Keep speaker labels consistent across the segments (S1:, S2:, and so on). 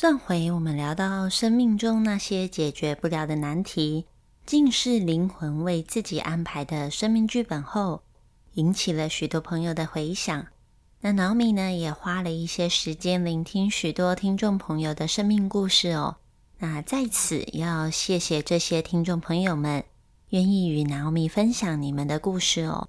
S1: 上回我们聊到生命中那些解决不了的难题，竟是灵魂为自己安排的生命剧本后，引起了许多朋友的回响。那 Naomi 呢，也花了一些时间聆听许多听众朋友的生命故事哦。那在此要谢谢这些听众朋友们愿意与 Naomi 分享你们的故事哦。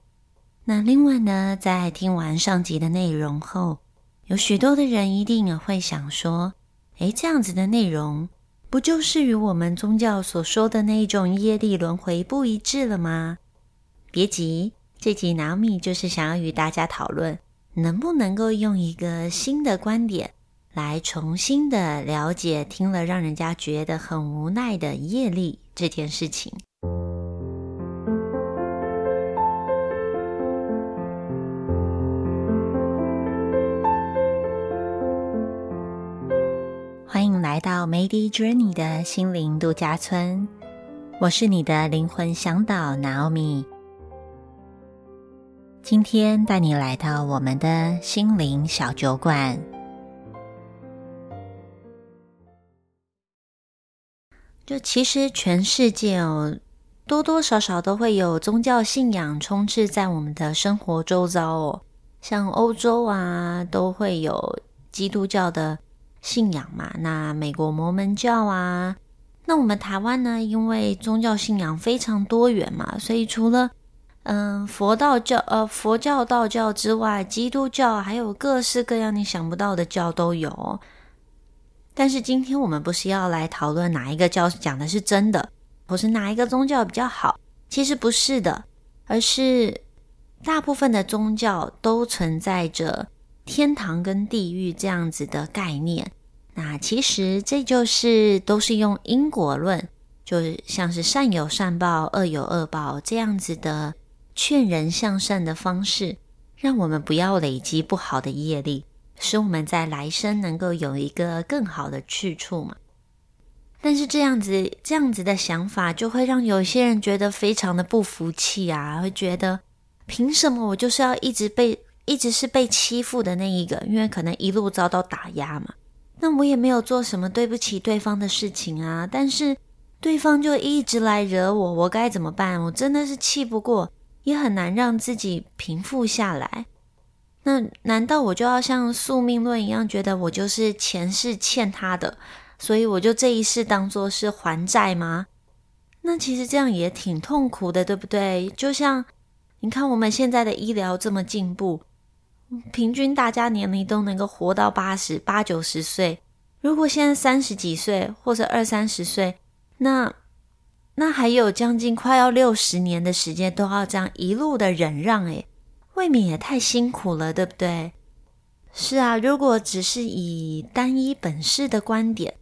S1: 那另外呢，在听完上集的内容后，有许多的人一定也会想说：“诶，这样子的内容，不就是与我们宗教所说的那一种业力轮回不一致了吗？”别急，这集阿米就是想要与大家讨论，能不能够用一个新的观点。来重新的了解听了让人家觉得很无奈的业力这件事情。到 Mady Journey 的心灵度假村，我是你的灵魂向导 Naomi。今天带你来到我们的心灵小酒馆。就其实全世界哦，多多少少都会有宗教信仰充斥在我们的生活周遭哦。像欧洲啊，都会有基督教的信仰嘛。那美国摩门教啊，那我们台湾呢，因为宗教信仰非常多元嘛，所以除了嗯佛道教、呃佛教、道教之外，基督教还有各式各样你想不到的教都有。但是今天我们不是要来讨论哪一个教讲的是真的，或是哪一个宗教比较好？其实不是的，而是大部分的宗教都存在着天堂跟地狱这样子的概念。那其实这就是都是用因果论，就像是善有善报、恶有恶报这样子的劝人向善的方式，让我们不要累积不好的业力。使我们在来生能够有一个更好的去处嘛？但是这样子这样子的想法，就会让有些人觉得非常的不服气啊，会觉得凭什么我就是要一直被一直是被欺负的那一个？因为可能一路遭到打压嘛。那我也没有做什么对不起对方的事情啊，但是对方就一直来惹我，我该怎么办？我真的是气不过，也很难让自己平复下来。那难道我就要像宿命论一样，觉得我就是前世欠他的，所以我就这一世当做是还债吗？那其实这样也挺痛苦的，对不对？就像你看我们现在的医疗这么进步，平均大家年龄都能够活到八十八九十岁。如果现在三十几岁或者二三十岁，那那还有将近快要六十年的时间，都要这样一路的忍让，诶未免也太辛苦了，对不对？是啊，如果只是以单一本事的观点，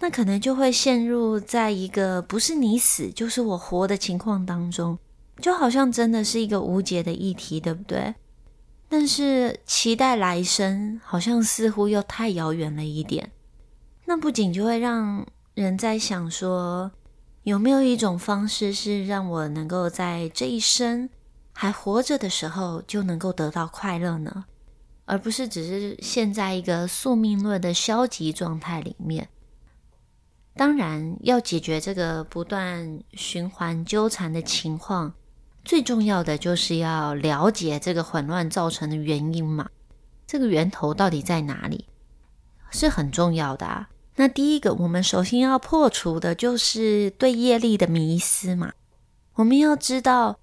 S1: 那可能就会陷入在一个不是你死就是我活的情况当中，就好像真的是一个无解的议题，对不对？但是期待来生，好像似乎又太遥远了一点。那不仅就会让人在想说，有没有一种方式是让我能够在这一生。还活着的时候就能够得到快乐呢，而不是只是陷在一个宿命论的消极状态里面。当然，要解决这个不断循环纠缠的情况，最重要的就是要了解这个混乱造成的原因嘛。这个源头到底在哪里，是很重要的啊。那第一个，我们首先要破除的就是对业力的迷思嘛。我们要知道。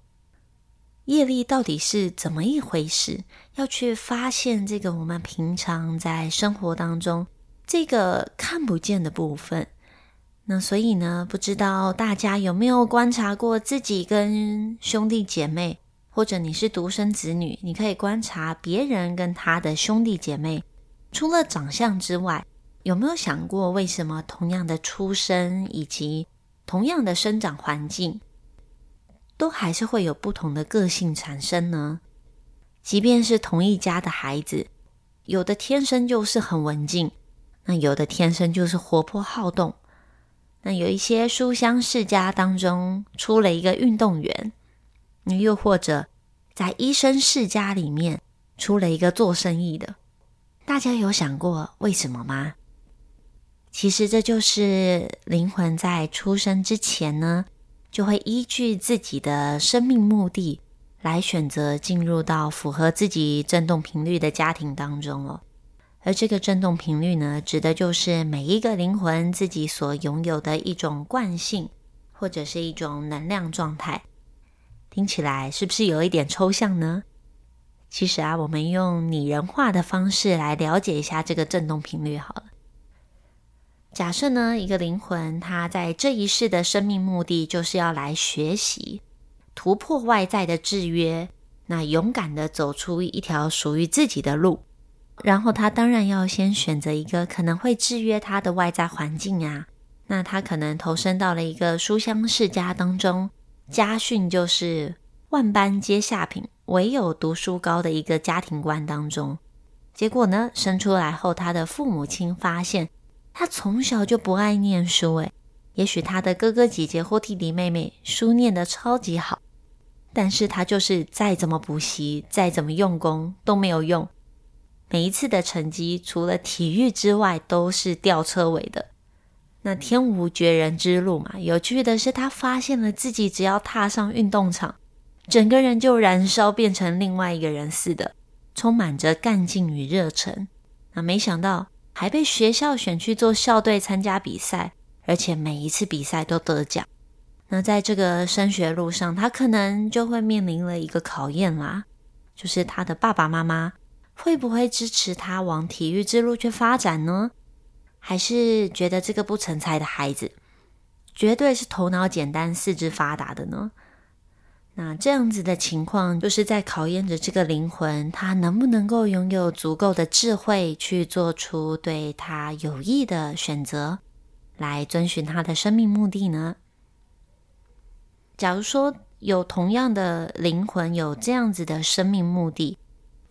S1: 业力到底是怎么一回事？要去发现这个我们平常在生活当中这个看不见的部分。那所以呢，不知道大家有没有观察过自己跟兄弟姐妹，或者你是独生子女，你可以观察别人跟他的兄弟姐妹，除了长相之外，有没有想过为什么同样的出生以及同样的生长环境？都还是会有不同的个性产生呢。即便是同一家的孩子，有的天生就是很文静，那有的天生就是活泼好动。那有一些书香世家当中出了一个运动员，又或者在医生世家里面出了一个做生意的。大家有想过为什么吗？其实这就是灵魂在出生之前呢，就会依据自己的生命目的来选择进入到符合自己振动频率的家庭当中哦。而这个振动频率呢，指的就是每一个灵魂自己所拥有的一种惯性，或者是一种能量状态。听起来是不是有一点抽象呢？其实啊，我们用拟人化的方式来了解一下这个振动频率好了。假设呢，一个灵魂它在这一世的生命目的就是要来学习，突破外在的制约，那勇敢的走出一条属于自己的路。然后他当然要先选择一个可能会制约他的外在环境啊。那他可能投身到了一个书香世家当中，家训就是万般皆下品，唯有读书高的一个家庭观当中。结果呢，生出来后，他的父母亲发现他从小就不爱念书。诶，也许他的哥哥姐姐或弟弟妹妹书念得超级好，但是他就是再怎么补习，再怎么用功都没有用。每一次的成绩，除了体育之外，都是吊车尾的。那天无绝人之路嘛。有趣的是，他发现了自己只要踏上运动场，整个人就燃烧，变成另外一个人似的，充满着干劲与热忱。那没想到还被学校选去做校队参加比赛，而且每一次比赛都得奖。那在这个升学路上，他可能就会面临了一个考验啦，就是他的爸爸妈妈。会不会支持他往体育之路去发展呢？还是觉得这个不成才的孩子绝对是头脑简单、四肢发达的呢？那这样子的情况，就是在考验着这个灵魂，他能不能够拥有足够的智慧，去做出对他有益的选择，来遵循他的生命目的呢？假如说有同样的灵魂，有这样子的生命目的。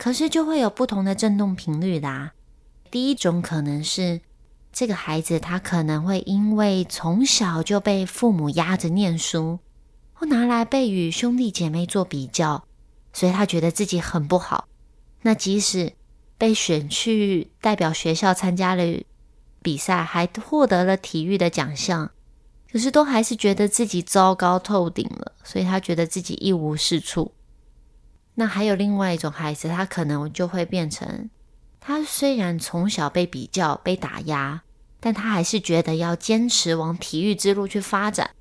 S1: 可是就会有不同的振动频率啦。第一种可能是这个孩子他可能会因为从小就被父母压着念书，或拿来被与兄弟姐妹做比较，所以他觉得自己很不好。那即使被选去代表学校参加了比赛，还获得了体育的奖项，可是都还是觉得自己糟糕透顶了，所以他觉得自己一无是处。那还有另外一种孩子，他可能就会变成，他虽然从小被比较、被打压，但他还是觉得要坚持往体育之路去发展，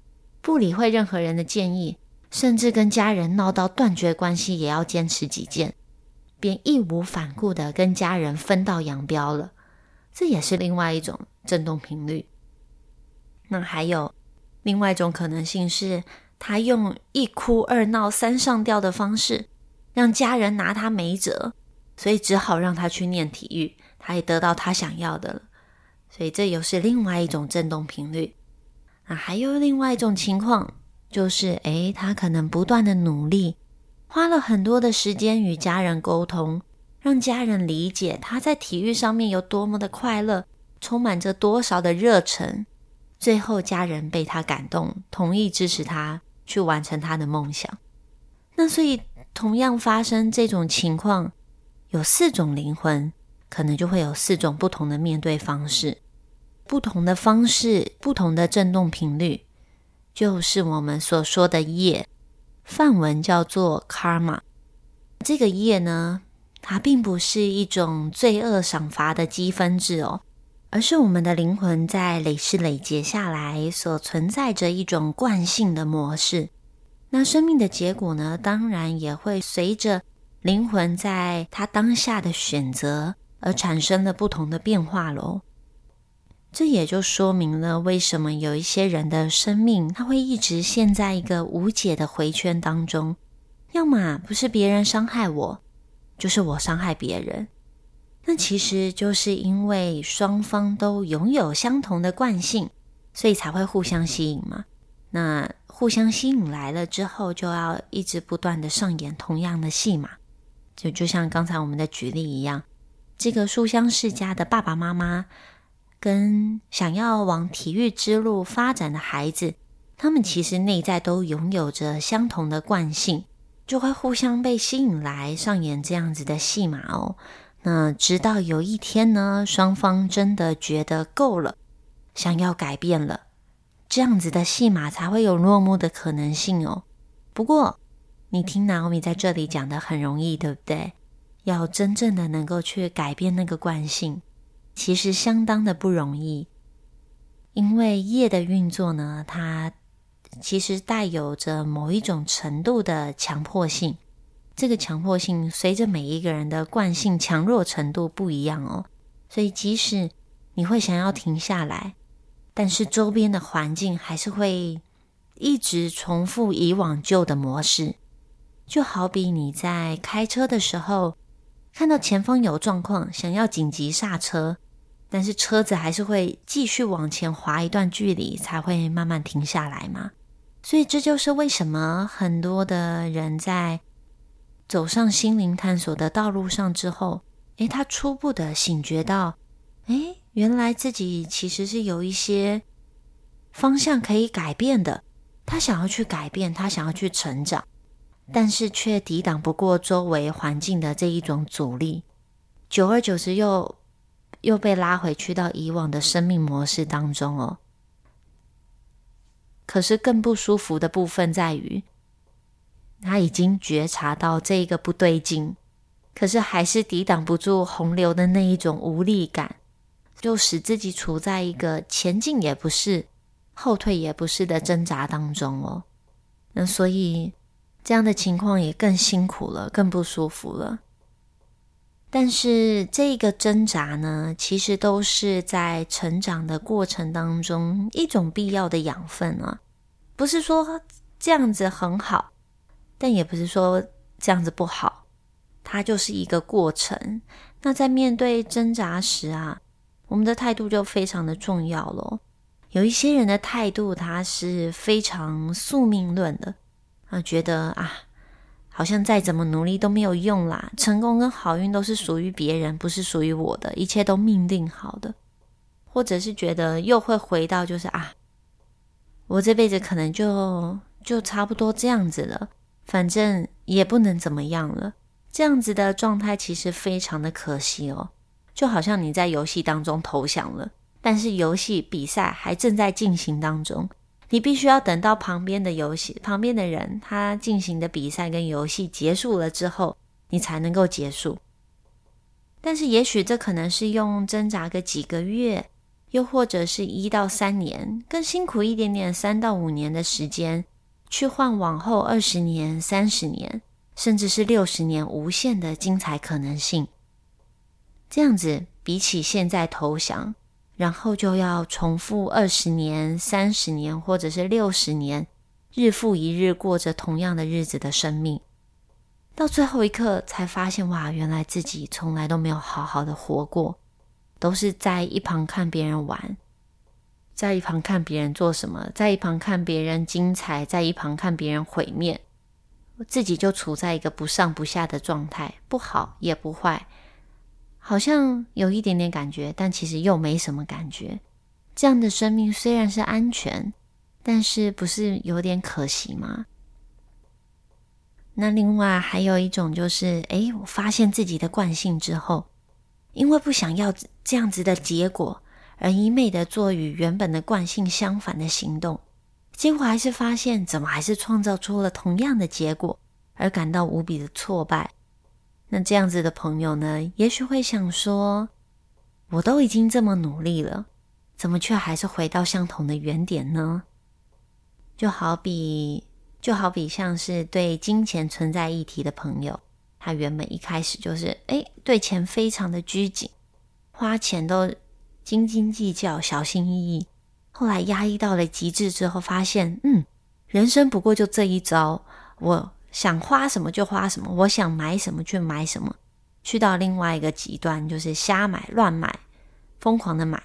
S1: 不理会任何人的建议，甚至跟家人闹到断绝关系，也要坚持己见，便义无反顾的跟家人分道扬镳了。这也是另外一种振动频率。那还有另外一种可能性是，他用一哭二闹三上吊的方式。让家人拿他没辙，所以只好让他去念体育，他也得到他想要的了。所以这又是另外一种振动频率。那还有另外一种情况，就是诶，他可能不断的努力，花了很多的时间与家人沟通，让家人理解他在体育上面有多么的快乐，充满着多少的热忱。最后家人被他感动，同意支持他去完成他的梦想。那所以。同样发生这种情况，有四种灵魂，可能就会有四种不同的面对方式，不同的方式，不同的振动频率，就是我们所说的业，梵文叫做 karma。这个业呢，它并不是一种罪恶赏罚的积分制哦，而是我们的灵魂在累世累劫下来所存在着一种惯性的模式。那生命的结果呢？当然也会随着灵魂在他当下的选择而产生了不同的变化喽。这也就说明了为什么有一些人的生命他会一直陷在一个无解的回圈当中，要么不是别人伤害我，就是我伤害别人。那其实就是因为双方都拥有相同的惯性，所以才会互相吸引嘛。那互相吸引来了之后，就要一直不断的上演同样的戏码，就就像刚才我们的举例一样，这个书香世家的爸爸妈妈跟想要往体育之路发展的孩子，他们其实内在都拥有着相同的惯性，就会互相被吸引来上演这样子的戏码哦。那直到有一天呢，双方真的觉得够了。想要改变了，这样子的戏码才会有落幕的可能性哦。不过，你听 Naomi 在这里讲的很容易，对不对？要真正的能够去改变那个惯性，其实相当的不容易。因为业的运作呢，它其实带有着某一种程度的强迫性。这个强迫性随着每一个人的惯性强弱程度不一样哦，所以即使你会想要停下来，但是周边的环境还是会一直重复以往旧的模式。就好比你在开车的时候，看到前方有状况，想要紧急刹车。但是车子还是会继续往前滑一段距离，才会慢慢停下来嘛。所以这就是为什么很多的人在走上心灵探索的道路上之后，诶，他初步的醒觉到，诶，原来自己其实是有一些方向可以改变的。他想要去改变，他想要去成长，但是却抵挡不过周围环境的这一种阻力，久而久之又。又被拉回去到以往的生命模式当中哦。可是更不舒服的部分在于，他已经觉察到这一个不对劲，可是还是抵挡不住洪流的那一种无力感，就使自己处在一个前进也不是、后退也不是的挣扎当中哦。那所以这样的情况也更辛苦了，更不舒服了。但是这个挣扎呢，其实都是在成长的过程当中一种必要的养分啊。不是说这样子很好，但也不是说这样子不好，它就是一个过程。那在面对挣扎时啊，我们的态度就非常的重要咯。有一些人的态度，他是非常宿命论的啊，觉得啊。好像再怎么努力都没有用啦，成功跟好运都是属于别人，不是属于我的，一切都命定好的，或者是觉得又会回到就是啊，我这辈子可能就就差不多这样子了，反正也不能怎么样了，这样子的状态其实非常的可惜哦，就好像你在游戏当中投降了，但是游戏比赛还正在进行当中。你必须要等到旁边的游戏、旁边的人他进行的比赛跟游戏结束了之后，你才能够结束。但是，也许这可能是用挣扎个几个月，又或者是一到三年，更辛苦一点点，三到五年的时间，去换往后二十年、三十年，甚至是六十年无限的精彩可能性。这样子，比起现在投降。然后就要重复二十年、三十年，或者是六十年，日复一日过着同样的日子的生命，到最后一刻才发现，哇，原来自己从来都没有好好的活过，都是在一旁看别人玩，在一旁看别人做什么，在一旁看别人精彩，在一旁看别人毁灭，自己就处在一个不上不下的状态，不好也不坏。好像有一点点感觉，但其实又没什么感觉。这样的生命虽然是安全，但是不是有点可惜吗？那另外还有一种就是，哎，我发现自己的惯性之后，因为不想要这样子的结果，而一昧的做与原本的惯性相反的行动，结果还是发现怎么还是创造出了同样的结果，而感到无比的挫败。那这样子的朋友呢，也许会想说：“我都已经这么努力了，怎么却还是回到相同的原点呢？”就好比，就好比像是对金钱存在议题的朋友，他原本一开始就是哎，对钱非常的拘谨，花钱都斤斤计较、小心翼翼。后来压抑到了极致之后，发现嗯，人生不过就这一招，我。想花什么就花什么，我想买什么就买什么，去到另外一个极端就是瞎买、乱买、疯狂的买，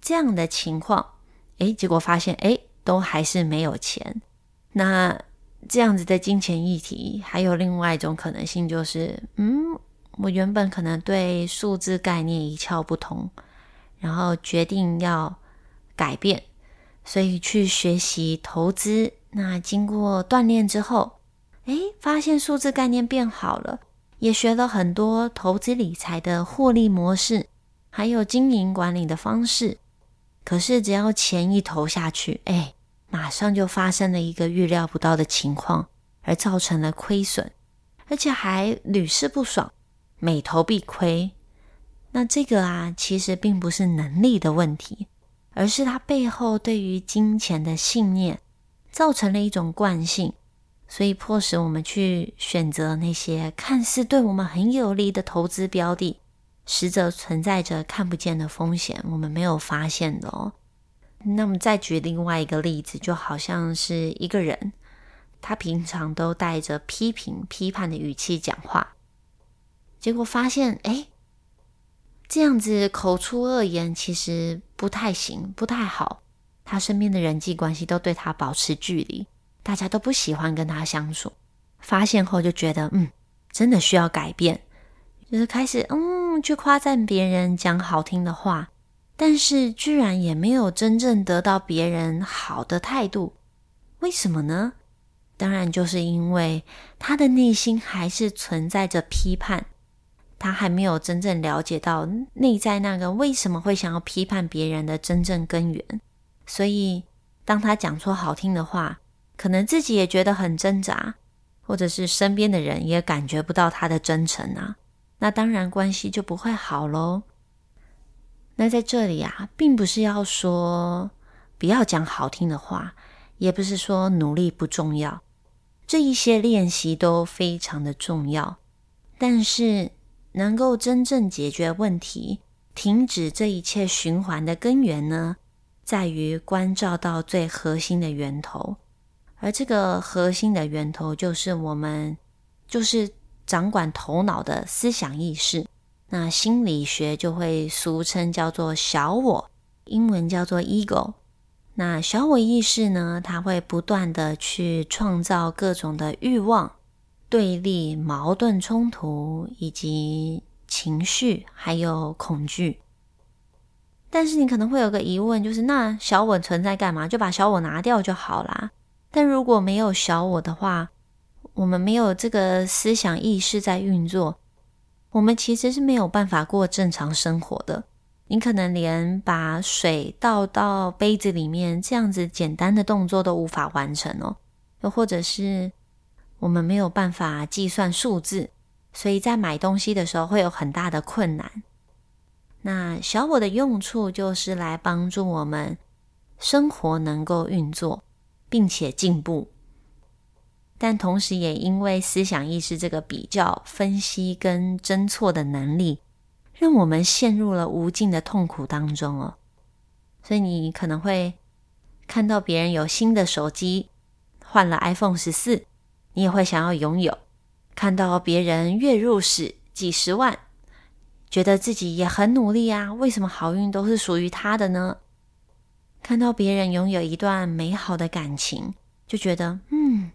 S1: 这样的情况，诶，结果发现诶，都还是没有钱。那这样子的金钱议题，还有另外一种可能性就是，嗯，我原本可能对数字概念一窍不通，然后决定要改变，所以去学习投资。那经过锻炼之后，哎，发现数字概念变好了，也学了很多投资理财的获利模式，还有经营管理的方式，可是只要钱一投下去，哎，马上就发生了一个预料不到的情况，而造成了亏损，而且还屡试不爽，每投必亏。那这个啊，其实并不是能力的问题，而是他背后对于金钱的信念，造成了一种惯性，所以迫使我们去选择那些看似对我们很有利的投资标的，实则存在着看不见的风险，我们没有发现的哦。那么再举另外一个例子，就好像是一个人，他平常都带着批评、批判的语气讲话，结果发现，哎。这样子口出恶言，其实不太行，不太好。他身边的人际关系都对他保持距离，大家都不喜欢跟他相处。发现后就觉得，嗯，真的需要改变，就是开始，嗯，去夸赞别人，讲好听的话，但是居然也没有真正得到别人好的态度。为什么呢？当然就是因为他的内心还是存在着批判。他还没有真正了解到内在那个为什么会想要批判别人的真正根源，所以当他讲出好听的话，可能自己也觉得很挣扎，或者是身边的人也感觉不到他的真诚啊，那当然关系就不会好喽。那在这里啊，并不是要说不要讲好听的话，也不是说努力不重要，这一些练习都非常的重要，但是。能够真正解决问题、停止这一切循环的根源呢，在于关照到最核心的源头，而这个核心的源头就是我们，就是掌管头脑的思想意识。那心理学就会俗称叫做小我，英文叫做 ego。那小我意识呢，它会不断的去创造各种的欲望。对立、矛盾、冲突，以及情绪，还有恐惧。但是你可能会有个疑问，就是那小我存在干嘛？就把小我拿掉就好啦。但如果没有小我的话，我们没有这个思想意识在运作，我们其实是没有办法过正常生活的。你可能连把水倒到杯子里面这样子简单的动作都无法完成哦，又或者是。我们没有办法计算数字，所以在买东西的时候会有很大的困难。那小我的用处就是来帮助我们生活能够运作，并且进步。但同时也因为思想意识这个比较、分析跟侦错的能力，让我们陷入了无尽的痛苦当中哦。所以你可能会看到别人有新的手机，换了 iPhone 十四。你也会想要拥有，看到别人月入史几十万，觉得自己也很努力啊，为什么好运都是属于他的呢？看到别人拥有一段美好的感情，就觉得嗯，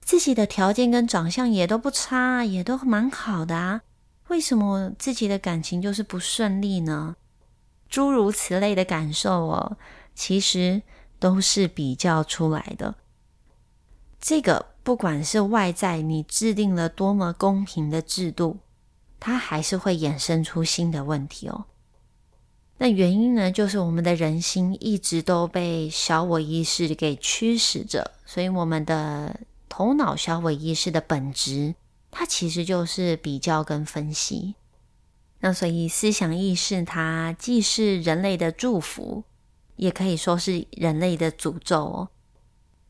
S1: 自己的条件跟长相也都不差，也都蛮好的啊，为什么自己的感情就是不顺利呢？诸如此类的感受哦，其实都是比较出来的，这个。不管是外在你制定了多么公平的制度，它还是会衍生出新的问题哦。那原因呢，就是我们的人心一直都被小我意识给驱使着，所以我们的头脑小我意识的本质，它其实就是比较跟分析。那所以思想意识，它既是人类的祝福，也可以说是人类的诅咒哦。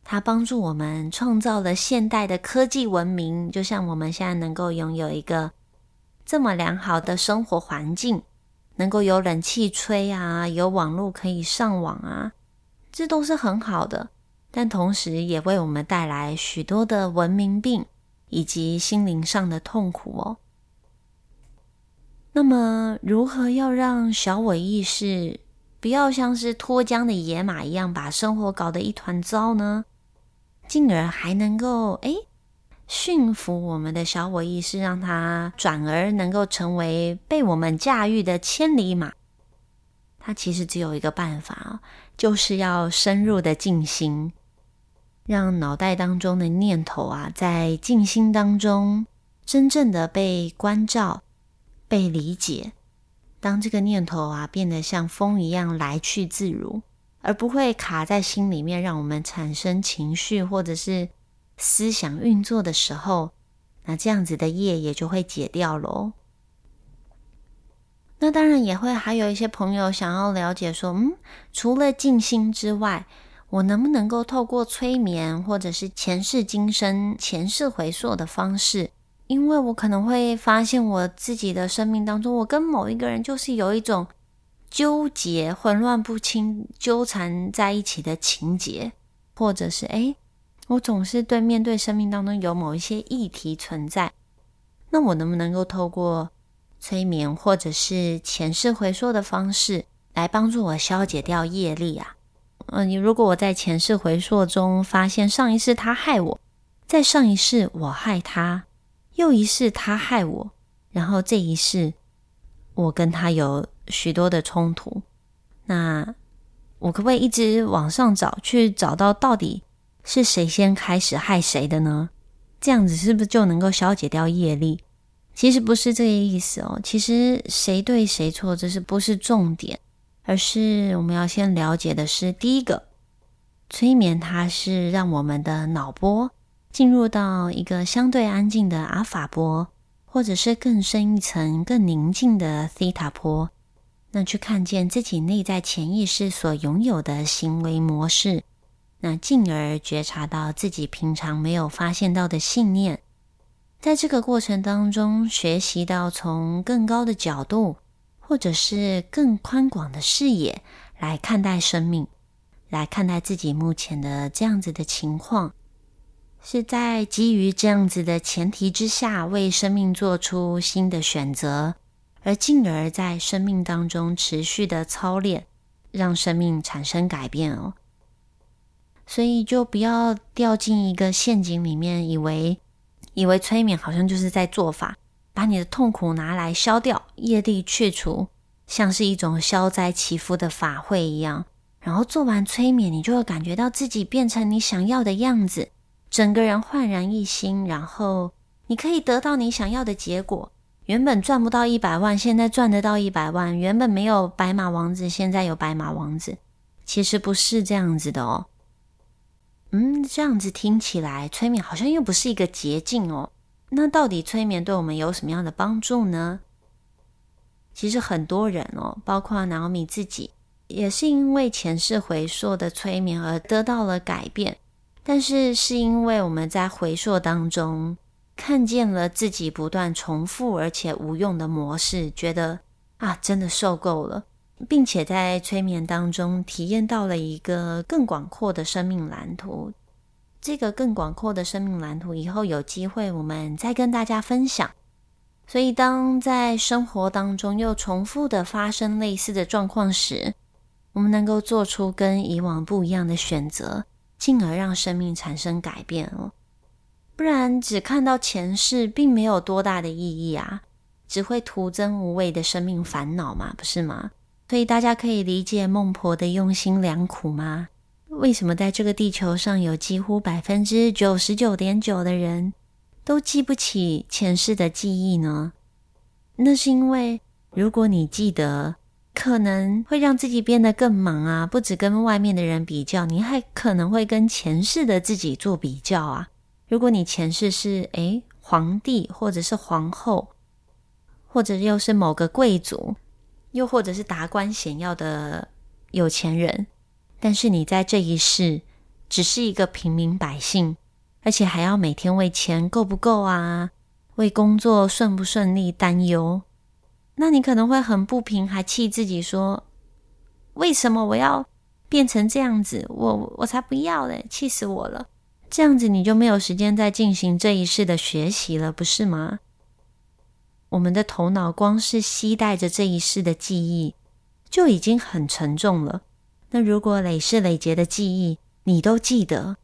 S1: 它帮助我们创造了现代的科技文明，就像我们现在能够拥有一个这么良好的生活环境，能够有冷气吹啊，有网络可以上网啊，这都是很好的。但同时也为我们带来许多的文明病以及心灵上的痛苦哦。那么，如何要让小我意识不要像是脱缰的野马一样，把生活搞得一团糟呢？进而还能够哎驯服我们的小我意识，让它转而能够成为被我们驾驭的千里马。它其实只有一个办法就是要深入的静心，让脑袋当中的念头啊，在静心当中真正的被关照、被理解。当这个念头啊变得像风一样来去自如，而不会卡在心里面，让我们产生情绪或者是思想运作的时候，那这样子的业也就会解掉喽。那当然也会还有一些朋友想要了解说，嗯，除了静心之外，我能不能够透过催眠或者是前世今生、前世回溯的方式？因为我可能会发现我自己的生命当中，我跟某一个人就是有一种纠结、混乱不清、纠缠在一起的情节，或者是哎，我总是对面对生命当中有某一些议题存在，那我能不能够透过？催眠或者是前世回溯的方式来帮助我消解掉业力啊。嗯，你如果我在前世回溯中发现上一世他害我，在上一世我害他，又一世他害我，然后这一世我跟他有许多的冲突，那我可不可以一直往上找，去找到到底是谁先开始害谁的呢？这样子是不是就能够消解掉业力？其实不是这个意思哦。其实谁对谁错，这是不是重点？而是我们要先了解的是，第一个，催眠它是让我们的脑波进入到一个相对安静的阿法波，或者是更深一层、更宁静的西塔波，那去看见自己内在潜意识所拥有的行为模式，那进而觉察到自己平常没有发现到的信念。在这个过程当中，学习到从更高的角度，或者是更宽广的视野来看待生命，来看待自己目前的这样子的情况，是在基于这样子的前提之下，为生命做出新的选择，而进而在生命当中持续的操练，让生命产生改变哦。所以，就不要掉进一个陷阱里面，以为。以为催眠好像就是在做法，把你的痛苦拿来消掉，业力去除，像是一种消灾祈福的法会一样。然后做完催眠，你就会感觉到自己变成你想要的样子，整个人焕然一新。然后你可以得到你想要的结果。原本赚不到一百万，现在赚得到一百万；原本没有白马王子，现在有白马王子。其实不是这样子的哦。嗯，这样子听起来，催眠好像又不是一个捷径哦。那到底催眠对我们有什么样的帮助呢？其实很多人哦，包括南米自己，也是因为前世回溯的催眠而得到了改变。但是是因为我们在回溯当中看见了自己不断重复而且无用的模式，觉得啊，真的受够了。并且在催眠当中体验到了一个更广阔的生命蓝图。这个更广阔的生命蓝图，以后有机会我们再跟大家分享。所以，当在生活当中又重复的发生类似的状况时，我们能够做出跟以往不一样的选择，进而让生命产生改变哦。不然，只看到前世，并没有多大的意义啊，只会徒增无谓的生命烦恼嘛，不是吗？所以大家可以理解孟婆的用心良苦吗？为什么在这个地球上有几乎百分之九十九点九的人都记不起前世的记忆呢？那是因为如果你记得，可能会让自己变得更忙啊！不止跟外面的人比较，你还可能会跟前世的自己做比较啊！如果你前世是诶皇帝，或者是皇后，或者又是某个贵族。又或者是达官显要的有钱人，但是你在这一世只是一个平民百姓，而且还要每天为钱够不够啊，为工作顺不顺利担忧，那你可能会很不平，还气自己说：为什么我要变成这样子？我我才不要嘞！气死我了！这样子你就没有时间再进行这一世的学习了，不是吗？我们的头脑光是携带着这一世的记忆，就已经很沉重了。那如果累世累劫的记忆你都记得，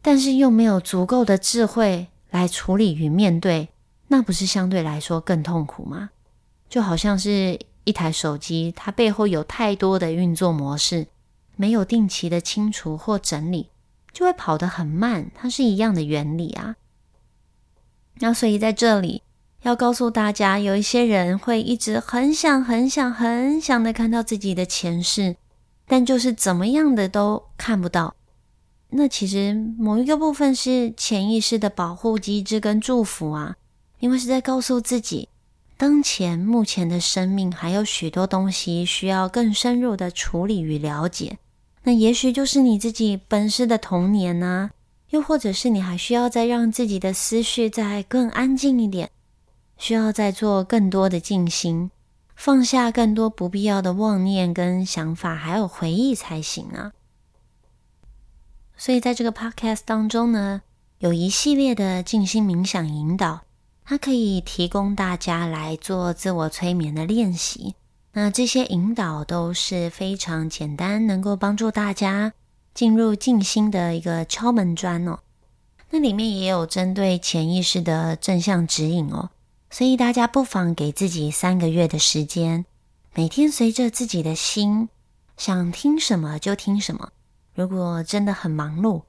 S1: 但是又没有足够的智慧来处理与面对，那不是相对来说更痛苦吗？就好像是一台手机，它背后有太多的运作模式，没有定期的清除或整理，就会跑得很慢。它是一样的原理啊。那所以在这里。要告诉大家，有一些人会一直很想、很想、很想的看到自己的前世，但就是怎么样的都看不到。那其实某一个部分是潜意识的保护机制跟祝福啊，因为是在告诉自己，当前目前的生命还有许多东西需要更深入的处理与了解。那也许就是你自己本世的童年呢，又或者是你还需要再让自己的思绪再更安静一点，需要再做更多的静心，放下更多不必要的妄念跟想法，还有回忆才行啊。所以，在这个 podcast 当中呢，有一系列的静心冥想引导，它可以提供大家来做自我催眠的练习。那这些引导都是非常简单，能够帮助大家进入静心的一个敲门砖哦。那里面也有针对潜意识的正向指引哦。所以大家不妨给自己三个月的时间，每天随着自己的心想听什么就听什么。如果真的很忙碌，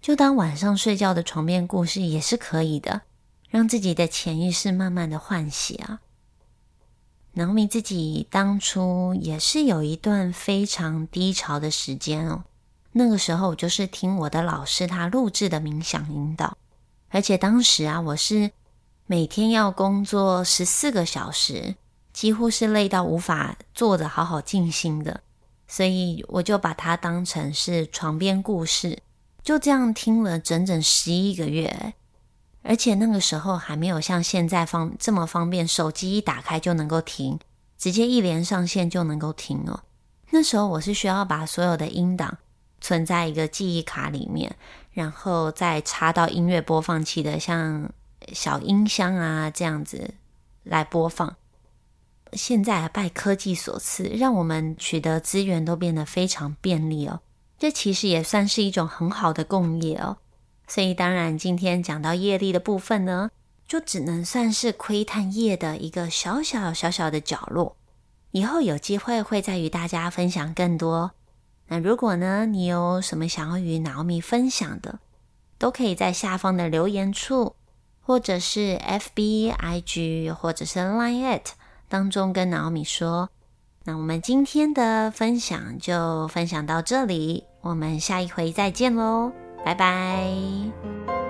S1: 就当晚上睡觉的床边故事也是可以的，让自己的潜意识慢慢的唤醒啊。南明自己当初也是有一段非常低潮的时间哦，那个时候我就是听我的老师他录制的冥想引导，而且当时啊，我是每天要工作十四个小时，几乎是累到无法坐着好好静心的。所以我就把它当成是床边故事，就这样听了整整十一个月，而且那个时候还没有像现在方这么方便，手机一打开就能够听，直接一连上线就能够听哦。那时候我是需要把所有的音档存在一个记忆卡里面，然后再插到音乐播放器的像小音箱啊这样子来播放。现在拜科技所赐，让我们取得资源都变得非常便利哦。这其实也算是一种很好的共业哦。所以当然，今天讲到业力的部分呢，就只能算是窥探业的一个小小小小的角落。以后有机会会再与大家分享更多。那如果呢，你有什么想要与脑米分享的，都可以在下方的留言处，或者是 F B I G，或者是 Line at。当中跟脑米说，那我们今天的分享就分享到这里，我们下一回再见喽，拜拜。